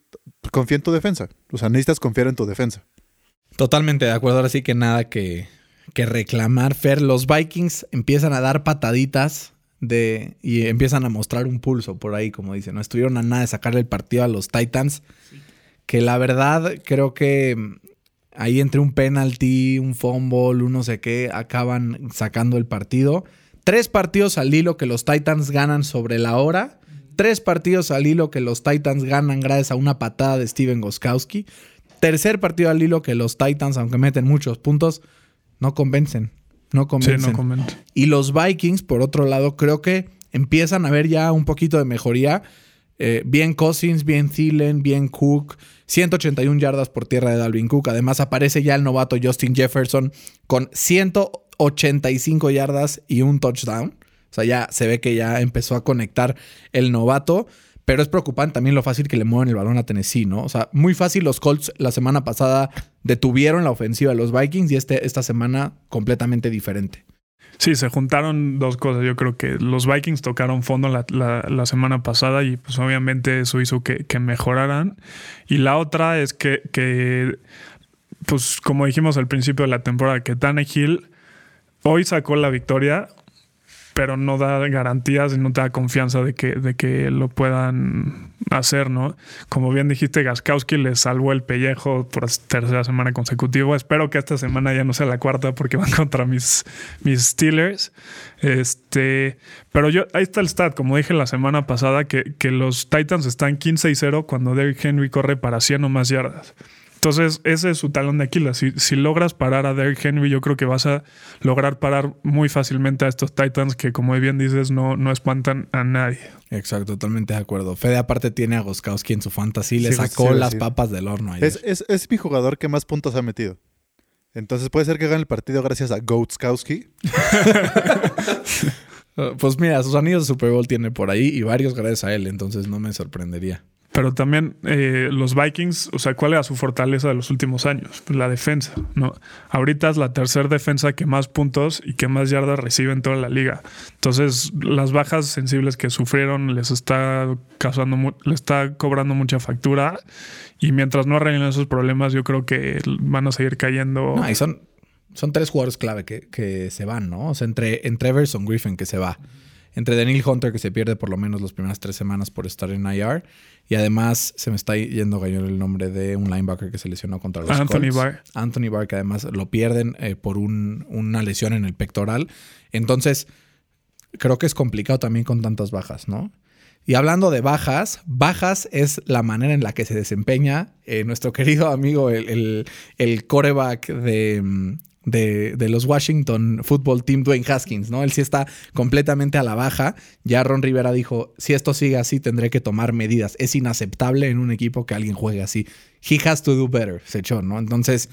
confía en tu defensa. O sea, necesitas confiar en tu defensa. Totalmente de acuerdo. Ahora sí que nada que, que reclamar. Fer, los Vikings empiezan a dar pataditas de, y empiezan a mostrar un pulso por ahí, como dicen. No estuvieron a nada de sacarle el partido a los Titans. Que la verdad creo que mm, ahí entre un penalty, un fumble, un no sé qué, acaban sacando el partido. Tres partidos al hilo que los Titans ganan sobre la hora. Tres partidos al hilo que los Titans ganan gracias a una patada de Steven Goskowski. Tercer partido al hilo que los Titans, aunque meten muchos puntos, no convencen. No convencen. Sí, no convence. Y los Vikings, por otro lado, creo que empiezan a ver ya un poquito de mejoría. Eh, bien Cousins, bien Thielen, bien Cook. 181 yardas por tierra de Dalvin Cook. Además aparece ya el novato Justin Jefferson con 185 yardas y un touchdown. O sea, ya se ve que ya empezó a conectar el novato. Pero es preocupante también lo fácil que le mueven el balón a Tennessee, ¿no? O sea, muy fácil los Colts la semana pasada detuvieron la ofensiva de los Vikings y este, esta semana completamente diferente. Sí, se juntaron dos cosas. Yo creo que los Vikings tocaron fondo la, semana pasada y pues obviamente eso hizo que, que, mejoraran. Y la otra es que, que, pues como dijimos al principio de la temporada, que Tannehill hoy sacó la victoria, pero no da garantías y no te da confianza de que, de que lo puedan hacer, ¿no? Como bien dijiste, Gaskowski le salvó el pellejo por tercera semana consecutiva. Espero que esta semana ya no sea la cuarta porque van contra mis, mis Steelers. Este, pero yo, ahí está el stat, como dije la semana pasada, que, que los Titans están 15 y 0 cuando Derrick Henry corre para 100 o más yardas. Entonces, ese es su talón de Aquiles. Si, si, logras parar a Derrick Henry, yo creo que vas a lograr parar muy fácilmente a estos Titans que, como bien dices, no, no espantan a nadie. Exacto, totalmente de acuerdo. Fede aparte tiene a Goskowski en su fantasy, le sí, sacó sí, las sí. papas del horno. Es, es, es, mi jugador que más puntos ha metido. Entonces puede ser que gane el partido gracias a Goatskowski. pues mira, sus anillos de Super Bowl tiene por ahí y varios gracias a él, entonces no me sorprendería. Pero también eh, los Vikings, o sea, ¿cuál era su fortaleza de los últimos años? Pues la defensa, ¿no? Ahorita es la tercera defensa que más puntos y que más yardas recibe en toda la liga. Entonces, las bajas sensibles que sufrieron les está causando, les está cobrando mucha factura. Y mientras no arreglen esos problemas, yo creo que van a seguir cayendo. No, y son, son tres jugadores clave que, que se van, ¿no? O sea, entre, entre Everson Griffin, que se va entre Daniel Hunter, que se pierde por lo menos las primeras tres semanas por estar en IR, y además se me está yendo gallo el nombre de un linebacker que se lesionó contra los Anthony Colts. Barr. Anthony Barr, que además lo pierden eh, por un, una lesión en el pectoral. Entonces, creo que es complicado también con tantas bajas, ¿no? Y hablando de bajas, bajas es la manera en la que se desempeña eh, nuestro querido amigo, el, el, el coreback de, de, de, los Washington Football Team, Dwayne Haskins, ¿no? Él sí está completamente a la baja. Ya Ron Rivera dijo, si esto sigue así, tendré que tomar medidas. Es inaceptable en un equipo que alguien juegue así. He has to do better, se echó, ¿no? Entonces,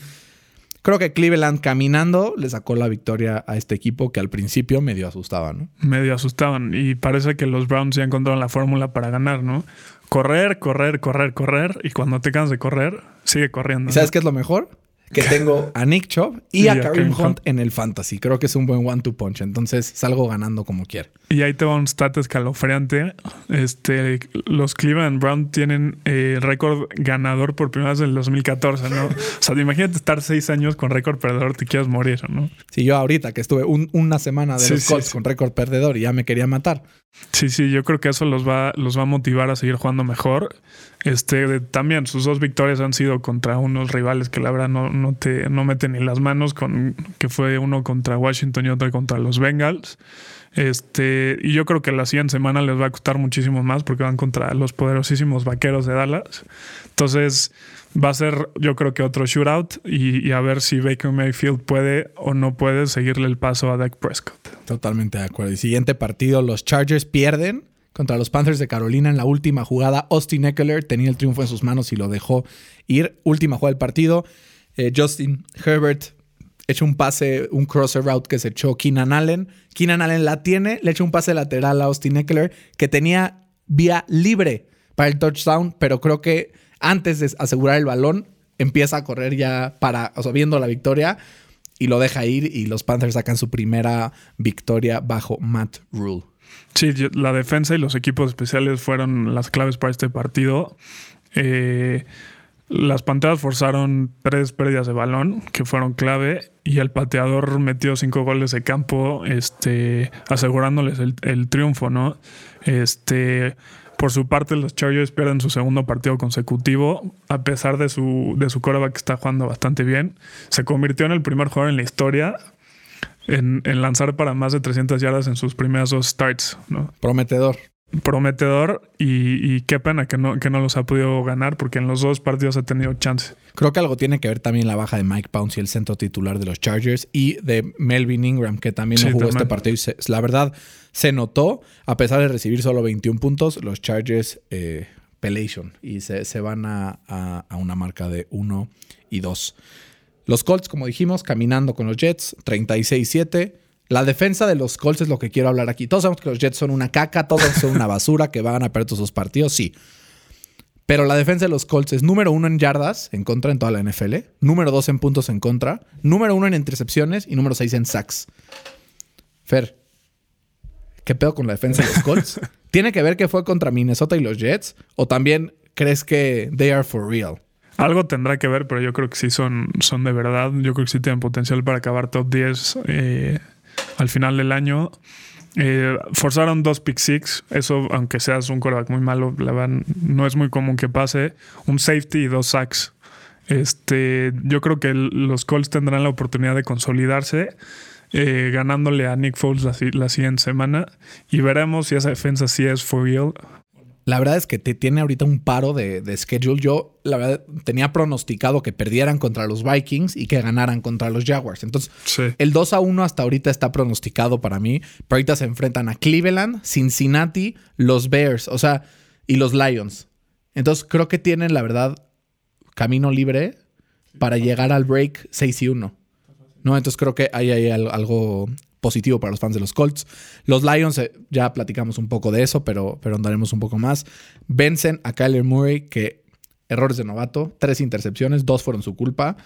creo que Cleveland caminando le sacó la victoria a este equipo que al principio medio asustaba, ¿no? Medio asustaban y parece que los Browns ya encontraron la fórmula para ganar, ¿no? Correr, correr, correr, correr y cuando te cansas de correr, sigue corriendo. ¿Y sabes ¿no? qué es lo mejor? Que tengo a Nick Chubb y, y a, a Kareem Hunt, Hunt en el fantasy. Creo que es un buen one-two punch. Entonces salgo ganando como quiera. Y ahí te va un stat escalofriante. Este, los Cleveland Browns tienen eh, récord ganador por primera vez en el 2014, ¿no? o sea, imagínate estar seis años con récord perdedor, te quieres morir, ¿no? Sí, yo ahorita que estuve un, una semana de sí, los Colts sí, con récord perdedor y ya me quería matar. Sí, sí, yo creo que eso los va, los va a motivar a seguir jugando mejor. Este, también sus dos victorias han sido contra unos rivales que la verdad no, no te no meten ni las manos, con, que fue uno contra Washington y otro contra los Bengals. Este, y yo creo que la siguiente semana les va a costar muchísimo más porque van contra los poderosísimos vaqueros de Dallas. Entonces, va a ser, yo creo que otro shootout y, y, a ver si Baker Mayfield puede o no puede seguirle el paso a Dak Prescott. Totalmente de acuerdo. Y siguiente partido, los Chargers pierden contra los Panthers de Carolina en la última jugada. Austin Eckler tenía el triunfo en sus manos y lo dejó ir. Última jugada del partido. Eh, Justin Herbert echa un pase, un crosser route que se echó Keenan Allen. Keenan Allen la tiene, le echa un pase lateral a Austin Eckler que tenía vía libre para el touchdown, pero creo que antes de asegurar el balón empieza a correr ya para, o sea, viendo la victoria y lo deja ir y los Panthers sacan su primera victoria bajo Matt Rule. Sí, la defensa y los equipos especiales fueron las claves para este partido. Eh, las Panteras forzaron tres pérdidas de balón que fueron clave y el pateador metió cinco goles de campo, este, asegurándoles el, triunfo, ¿no? Este, por su parte, los Chargers pierden su segundo partido consecutivo, a pesar de su, de su coreback que está jugando bastante bien. Se convirtió en el primer jugador en la historia en, en lanzar para más de 300 yardas en sus primeras dos starts, ¿no? Prometedor. Prometedor y, y qué pena que no, que no los ha podido ganar porque en los dos partidos ha tenido chance. Creo que algo tiene que ver también la baja de Mike Pouncey, el centro titular de los Chargers, y de Melvin Ingram, que también Sí, jugó también. este partido. Y se- la verdad, se notó, a pesar de recibir solo 21 puntos, los Chargers eh, pelation y se, se van a, a- a una marca de 1 y 2. Los Colts, como dijimos, caminando con los Jets, 36-7. La defensa de los Colts es lo que quiero hablar aquí. Todos sabemos que los Jets son una caca, todos son una basura, que van a perder todos sus partidos, sí. Pero la defensa de los Colts es número uno en yardas en contra en toda la NFL, número dos en puntos en contra, número uno en intercepciones y número seis en sacks. Fer, ¿qué pedo con la defensa de los Colts? ¿Tiene que ver que fue contra Minnesota y los Jets? ¿O también crees que they are for real? Algo tendrá que ver, pero yo creo que sí son, son de verdad. Yo creo que sí tienen potencial para acabar top 10 eh, al final del año. Eh, forzaron dos pick six. Eso, aunque seas un quarterback muy malo, la verdad, no es muy común que pase. Un safety y dos sacks. Este, yo creo que los Colts tendrán la oportunidad de consolidarse, eh, ganándole a Nick Foles la, la siguiente semana. Y veremos si esa defensa sí es for real. La verdad es que te tiene ahorita un paro de, de schedule. Yo, la verdad, tenía pronosticado que perdieran contra los Vikings y que ganaran contra los Jaguars. Entonces, Sí. el 2 a 1 hasta ahorita está pronosticado para mí. Pero ahorita se enfrentan a Cleveland, Cincinnati, los Bears, o sea, y los Lions. Entonces, creo que tienen, la verdad, camino libre para llegar al break 6 y 1. ¿No? Entonces creo que hay ahí al- algo positivo para los fans de los Colts. Los Lions, eh, ya platicamos un poco de eso, pero, pero andaremos un poco más. Vencen a Kyler Murray, que errores de novato, tres intercepciones, dos fueron su culpa.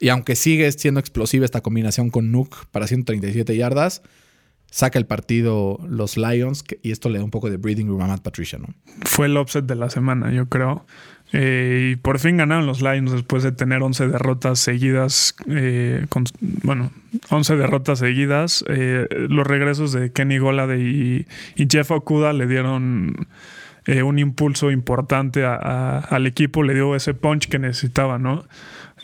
Y aunque sigue siendo explosiva esta combinación con Nuke para 137 yardas, saca el partido los Lions y esto le da un poco de breathing room a Matt Patricia, ¿no? fue el upset de la semana, yo creo. Eh, y por fin ganaron los Lions después de tener 11 derrotas seguidas. eh, bueno, 11 derrotas seguidas. Eh, los regresos de Kenny Golade y, Jeff Okuda le dieron eh, un impulso importante a- al equipo, le dio ese punch que necesitaba, ¿no?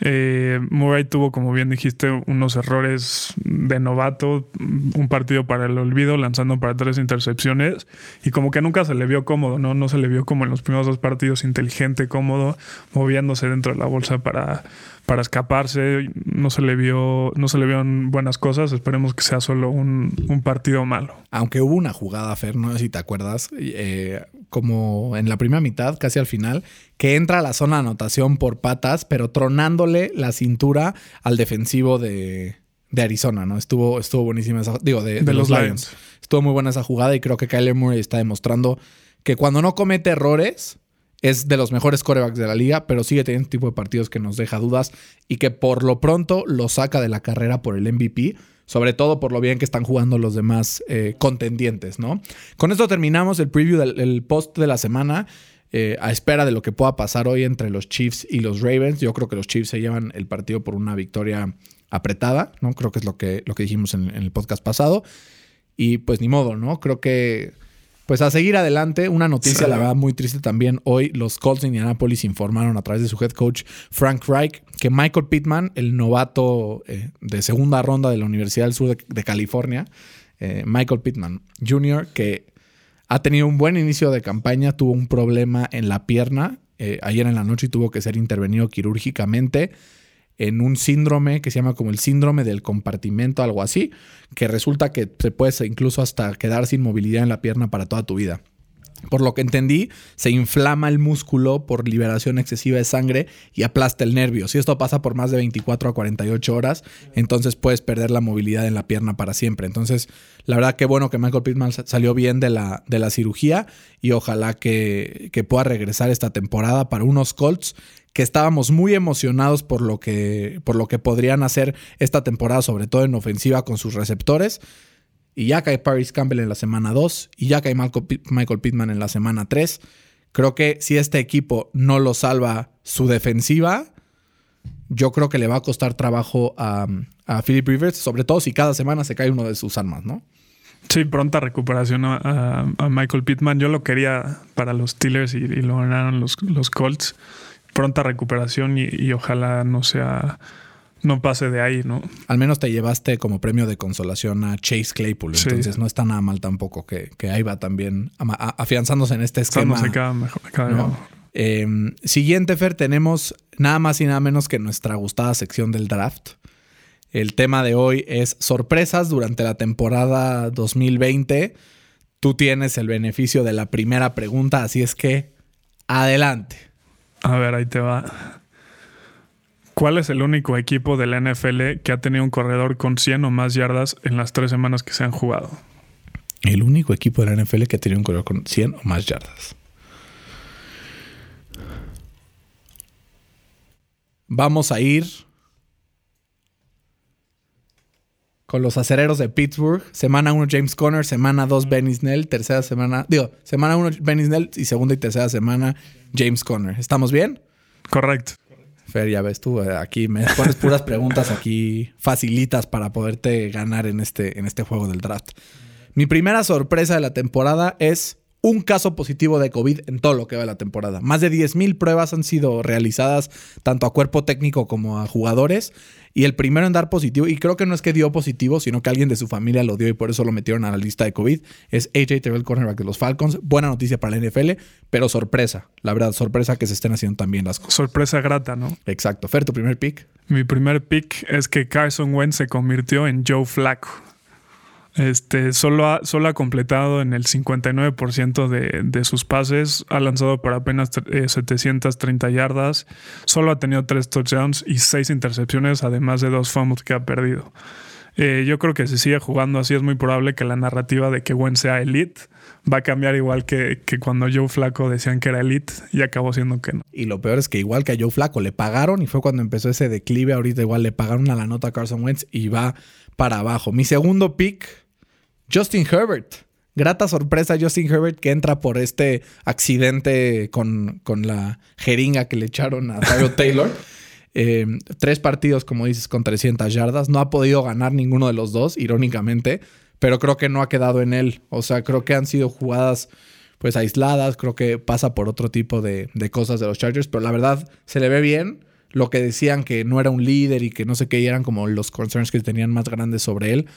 Eh, Murray tuvo, como bien dijiste, unos errores de novato, un partido para el olvido, lanzando para tres intercepciones y como que nunca se le vio cómodo, ¿no? No se le vio como en los primeros dos partidos inteligente, cómodo, moviéndose dentro de la bolsa para, para escaparse. No se le vio, no se le vieron buenas cosas. Esperemos que sea solo un, un partido malo. Aunque hubo una jugada, Fer, no sé si te acuerdas, eh, como en la primera mitad, casi al final, que entra a la zona de anotación por patas, pero tronándole la cintura al defensivo de, de Arizona, ¿no? Estuvo, estuvo buenísima esa, digo, de, de los, Lions. Estuvo muy buena esa jugada y creo que Kyler Murray está demostrando que cuando no comete errores es de los mejores corebacks de la liga, pero sigue teniendo este tipo de partidos que nos deja dudas y que por lo pronto lo saca de la carrera por el MVP, sobre todo por lo bien que están jugando los demás eh, contendientes, ¿no? Con esto terminamos el preview del el post de la semana. eh, a espera de lo que pueda pasar hoy entre los Chiefs y los Ravens. Yo creo que los Chiefs se llevan el partido por una victoria apretada, ¿no? Creo que es lo que, lo que dijimos en, en el podcast pasado. Y pues ni modo, ¿no? Creo que pues a seguir adelante, una noticia Sí. la verdad muy triste también. Hoy los Colts de Indianapolis informaron a través de su head coach Frank Reich que Michael Pittman, el novato eh, de segunda ronda de la Universidad del Sur de, California, eh, Michael Pittman Jr., que ha tenido un buen inicio de campaña, tuvo un problema en la pierna eh, ayer en la noche y tuvo que ser intervenido quirúrgicamente en un síndrome que se llama como el síndrome del compartimento, algo así, que resulta que se puede incluso hasta quedar sin movilidad en la pierna para toda tu vida. Por lo que entendí, se inflama el músculo por liberación excesiva de sangre y aplasta el nervio. Si esto pasa por más de 24 a 48 horas, entonces puedes perder la movilidad en la pierna para siempre. Entonces, la verdad que bueno que Michael Pittman sa- salió bien de la, de la cirugía y ojalá que, que pueda regresar esta temporada para unos Colts que estábamos muy emocionados por lo que, por lo que podrían hacer esta temporada, sobre todo en ofensiva con sus receptores. Y ya cae Paris Campbell en la semana 2 y ya cae Michael Pittman en la semana 3. Creo que si este equipo no lo salva su defensiva, yo creo que le va a costar trabajo a, a Philip Rivers, sobre todo si cada semana se cae uno de sus armas, ¿no? Sí, pronta recuperación a, Michael Pittman. Yo lo quería para los Steelers y, lo ganaron los, los Colts. Pronta recuperación y ojalá no sea no pase de ahí, ¿no? Al menos te llevaste como premio de consolación a Chase Claypool. Sí. Entonces no está nada mal tampoco que, que ahí va también afianzándose en este esquema. Mejor. Eh, siguiente, Fer, tenemos nada más y nada menos que nuestra gustada sección del draft. El tema de hoy es sorpresas durante la temporada 2020. Tú tienes el beneficio de la primera pregunta, así es que adelante. A ver, ahí te va. ¿Cuál es el único equipo de la NFL que ha tenido un corredor con 100 o más yardas en las tres semanas que se han jugado? El único equipo de la NFL que tiene un corredor con 100 o más yardas. Vamos a ir con los acereros de Pittsburgh. Semana 1 James Conner, semana 2 Benny Snell, tercera semana, digo, semana 1 Benny Snell y segunda y tercera semana James Conner. ¿Estamos bien? Correcto. Ya ves tú, eh, aquí me pones puras preguntas aquí facilitas para poderte ganar en este, en este juego del draft. Mi primera sorpresa de la temporada es un caso positivo de COVID en todo lo que va la temporada. Más de 10.000 pruebas han sido realizadas tanto a cuerpo técnico como a jugadores. Y el primero en dar positivo, y creo que no es que dio positivo, sino que alguien de su familia lo dio y por eso lo metieron a la lista de COVID, es AJ Terrell, cornerback de los Falcons. Buena noticia para la NFL, pero sorpresa. La verdad, sorpresa que se estén haciendo también las cosas. Sorpresa grata, ¿no? Exacto. Fer, tu primer pick. Mi primer pick es que Carson Wentz se convirtió en Joe Flacco. Este, solo ha, solo ha completado en el 59% de, de sus pases, ha lanzado por apenas eh, 730 yardas, solo ha tenido tres touchdowns y seis intercepciones, además de dos fumbles que ha perdido. Eh, yo creo que si sigue jugando así es muy probable que la narrativa de que Wentz sea elite va a cambiar igual que, que cuando Joe Flaco decían que era elite y acabó siendo que no. Y lo peor es que igual que a Joe Flaco le pagaron y fue cuando empezó ese declive. Ahorita igual le pagaron a la nota a Carson Wentz y va para abajo. Mi segundo pick, Justin Herbert. Grata sorpresa Justin Herbert que entra por este accidente con, con la jeringa que le echaron a Tyrod Taylor. Eh, tres partidos, como dices, con 300 yardas. No ha podido ganar ninguno de los dos, irónicamente, pero creo que no ha quedado en él. O sea, creo que han sido jugadas pues aisladas. Creo que pasa por otro tipo de, de cosas de los Chargers, pero la verdad se le ve bien. Lo que decían que no era un líder y que no sé qué, y eran como los concerns que tenían más grandes sobre él.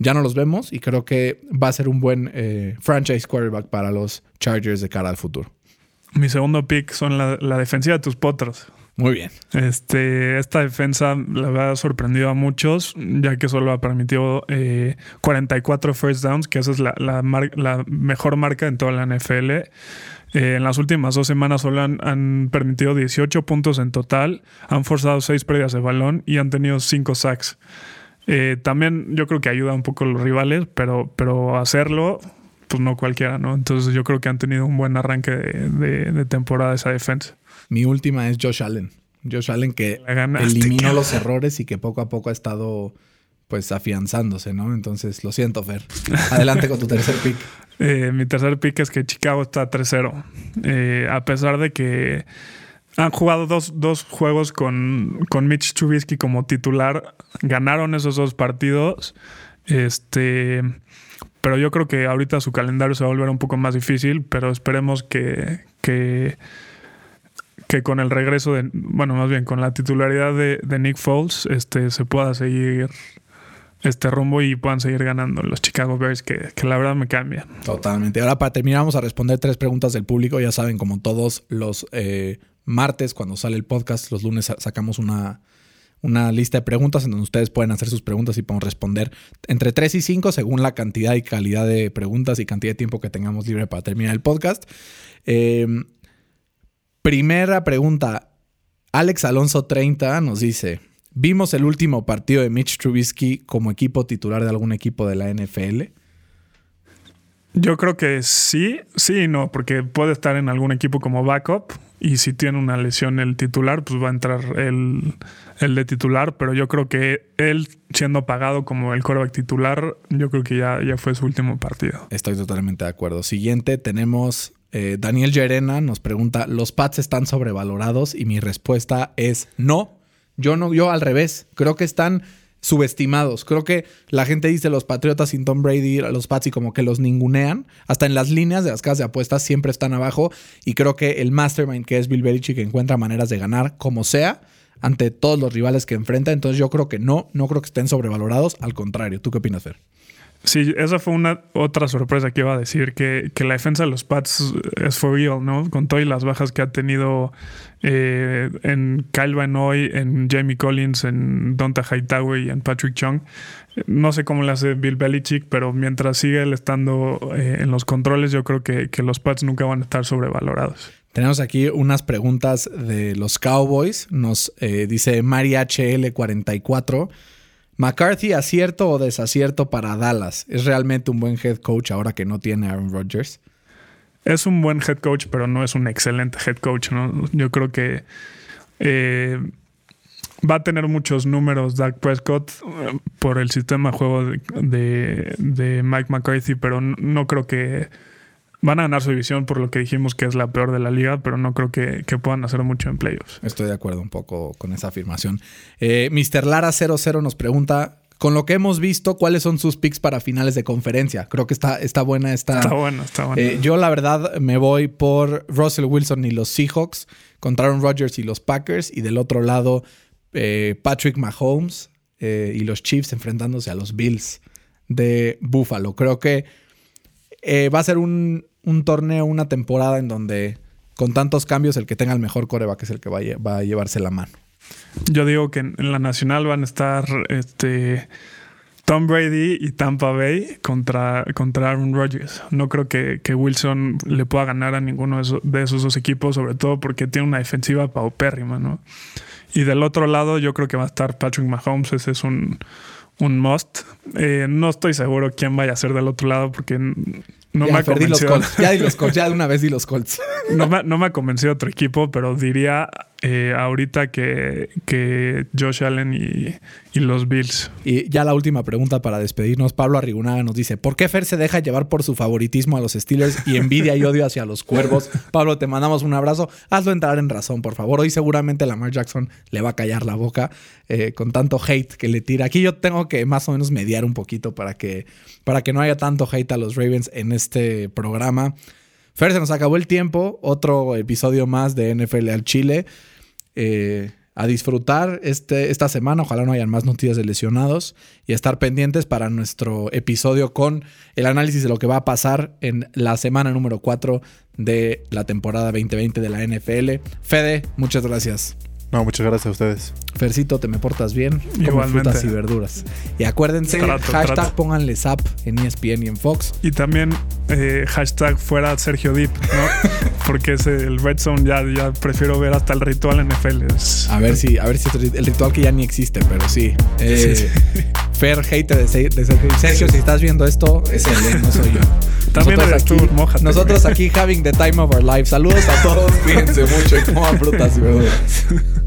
Ya no los vemos y creo que va a ser un buen eh, franchise quarterback para los Chargers de cara al futuro. Mi segundo pick son la, la defensiva de tus potros. Muy bien. Este, esta defensa la verdad ha sorprendido a muchos, ya que solo ha permitido eh, 44 first downs, que esa es la, la, mar- la mejor marca en toda la NFL. Eh, en las últimas dos semanas solo han, han permitido 18 puntos en total, han forzado 6 pérdidas de balón y han tenido 5 sacks. Eh, también yo creo que ayuda un poco a los rivales, pero, pero hacerlo, pues no cualquiera, ¿no? Entonces yo creo que han tenido un buen arranque de, de- de temporada esa defensa. Mi última es Josh Allen. Josh Allen que ganaste, eliminó los errores y que poco a poco ha estado pues afianzándose, ¿no? Entonces, lo siento, Fer. Adelante con tu tercer pick. Eh, mi tercer pick es que Chicago está 3-0. Eh, a pesar de que han jugado dos, dos juegos con, con Mitch Trubisky como titular, ganaron esos dos partidos. Este, pero yo creo que ahorita su calendario se va a volver un poco más difícil, pero esperemos que, que, con el regreso de, bueno, más bien con la titularidad de, de Nick Foles, este, se pueda seguir este rumbo y puedan seguir ganando los Chicago Bears, que, que la verdad me cambia. Totalmente. Ahora, para terminar, vamos a responder tres preguntas del público. Ya saben, como todos los eh, martes, cuando sale el podcast, los lunes sa- sacamos una, una lista de preguntas en donde ustedes pueden hacer sus preguntas y podemos responder entre 3 y 5 según la cantidad y calidad de preguntas y cantidad de tiempo que tengamos libre para terminar el podcast. Eh, primera pregunta. Alex Alonso 30 nos dice, ¿vimos el último partido de Mitch Trubisky como equipo titular de algún equipo de la NFL? Yo creo que sí, sí y no, porque puede estar en algún equipo como backup y si tiene una lesión el titular, pues va a entrar el, el de titular, pero yo creo que él siendo pagado como el coreback titular, yo creo que ya, ya fue su último partido. Estoy totalmente de acuerdo. Siguiente, tenemos eh, Daniel Llerena nos pregunta: ¿Los Pats están sobrevalorados? Y mi respuesta es no. Yo no, yo al revés. Creo que están subestimados. Creo que la gente dice los Patriotas sin Tom Brady, los Pats y como que los ningunean. Hasta en las líneas de las casas de apuestas siempre están abajo. Y creo que el mastermind que es Bill Belichick encuentra maneras de ganar como sea. ante todos los rivales que enfrenta. Entonces yo creo que no, no creo que estén sobrevalorados. Al contrario, ¿tú qué opinas, Fer? Sí, esa fue una otra sorpresa que iba a decir, que, que la defensa de los Pats es for real, ¿no? Con todas las bajas que ha tenido eh, en Kyle Van en Jamie Collins, en Donta Hightower y en Patrick Chung. No sé cómo le hace Bill Belichick, pero mientras sigue él estando eh, en los controles, yo creo que, que los Pats nunca van a estar sobrevalorados. Tenemos aquí unas preguntas de los Cowboys. Nos eh, dice Mari HL44. McCarthy, ¿acierto o desacierto para Dallas? ¿Es realmente un buen head coach ahora que no tiene Aaron Rodgers? Es un buen head coach, pero no es un excelente head coach. Yo creo que eh, va a tener muchos números Dak Prescott eh, por el sistema de juego de Mike McCarthy, pero no creo que Van a ganar su división por lo que dijimos que es la peor de la liga, pero no creo que, que puedan hacer mucho en playoffs. Estoy de acuerdo un poco con esa afirmación. Eh, Mr. Lara00 nos pregunta, con lo que hemos visto, ¿cuáles son sus picks para finales de conferencia? Creo que está, está buena esta... Está buena, está buena. Eh, yo la verdad me voy por Russell Wilson y los Seahawks contra Aaron Rodgers y los Packers y del otro lado eh, Patrick Mahomes eh, y los Chiefs enfrentándose a los Bills de Buffalo. Creo que va a ser un, un torneo, una temporada en donde con tantos cambios el que tenga el mejor coreback es el que va a, lle- va a llevarse la mano. Yo digo que en, la nacional van a estar este, Tom Brady y Tampa Bay contra, contra Aaron Rodgers. No creo que, que Wilson le pueda ganar a ninguno de esos, dos equipos, sobre todo porque tiene una defensiva paupérrima, ¿no? Y del otro lado, yo creo que va a estar Patrick Mahomes. Ese es un, un must. Eh, no estoy seguro quién vaya a ser del otro lado porque no ya, me ha Fer, di los convencido. Colts. Ya di los Colts, ya de una vez di los Colts. No me, no me ha convencido otro equipo, pero diría eh, ahorita que, que Josh Allen y, y los Bills. Y ya la última pregunta para despedirnos. Pablo Arrigunaga nos dice: ¿Por qué Fer se deja llevar por su favoritismo a los Steelers y envidia y odio hacia los cuervos? Pablo, te mandamos un abrazo. Hazlo entrar en razón, por favor. Hoy seguramente Lamar Jackson le va a callar la boca eh, con tanto hate que le tira. Aquí yo tengo que más o menos mediar un poquito para que, para que no haya tanto hate a los Ravens en este programa. Fer, se nos acabó el tiempo. Otro episodio más de NFL al Chile. Eh, a disfrutar este, esta semana. Ojalá no hayan más noticias de lesionados y estar pendientes para nuestro episodio con el análisis de lo que va a pasar en la semana número 4 de la temporada 2020 de la NFL. Fede, muchas gracias. No, muchas gracias a ustedes. Fercito, te me portas bien. Como Igualmente. frutas y verduras. Y acuérdense, Trato, hashtag trato. pónganle zap en ESPN y en Fox. Y también eh, hashtag fuera Sergio Deep, ¿no? Porque es el Red Zone ya, ya prefiero ver hasta el ritual NFL. Es- A ver si, a ver si el ritual que ya ni existe, pero sí. Eh, Sí, Fer, hater de, de Sergio. Sergio, si estás viendo esto, es él, no soy yo. También eres tú, mójate, nosotros aquí having the time of our life. Saludos a todos, cuídense mucho y coman frutas y verduras.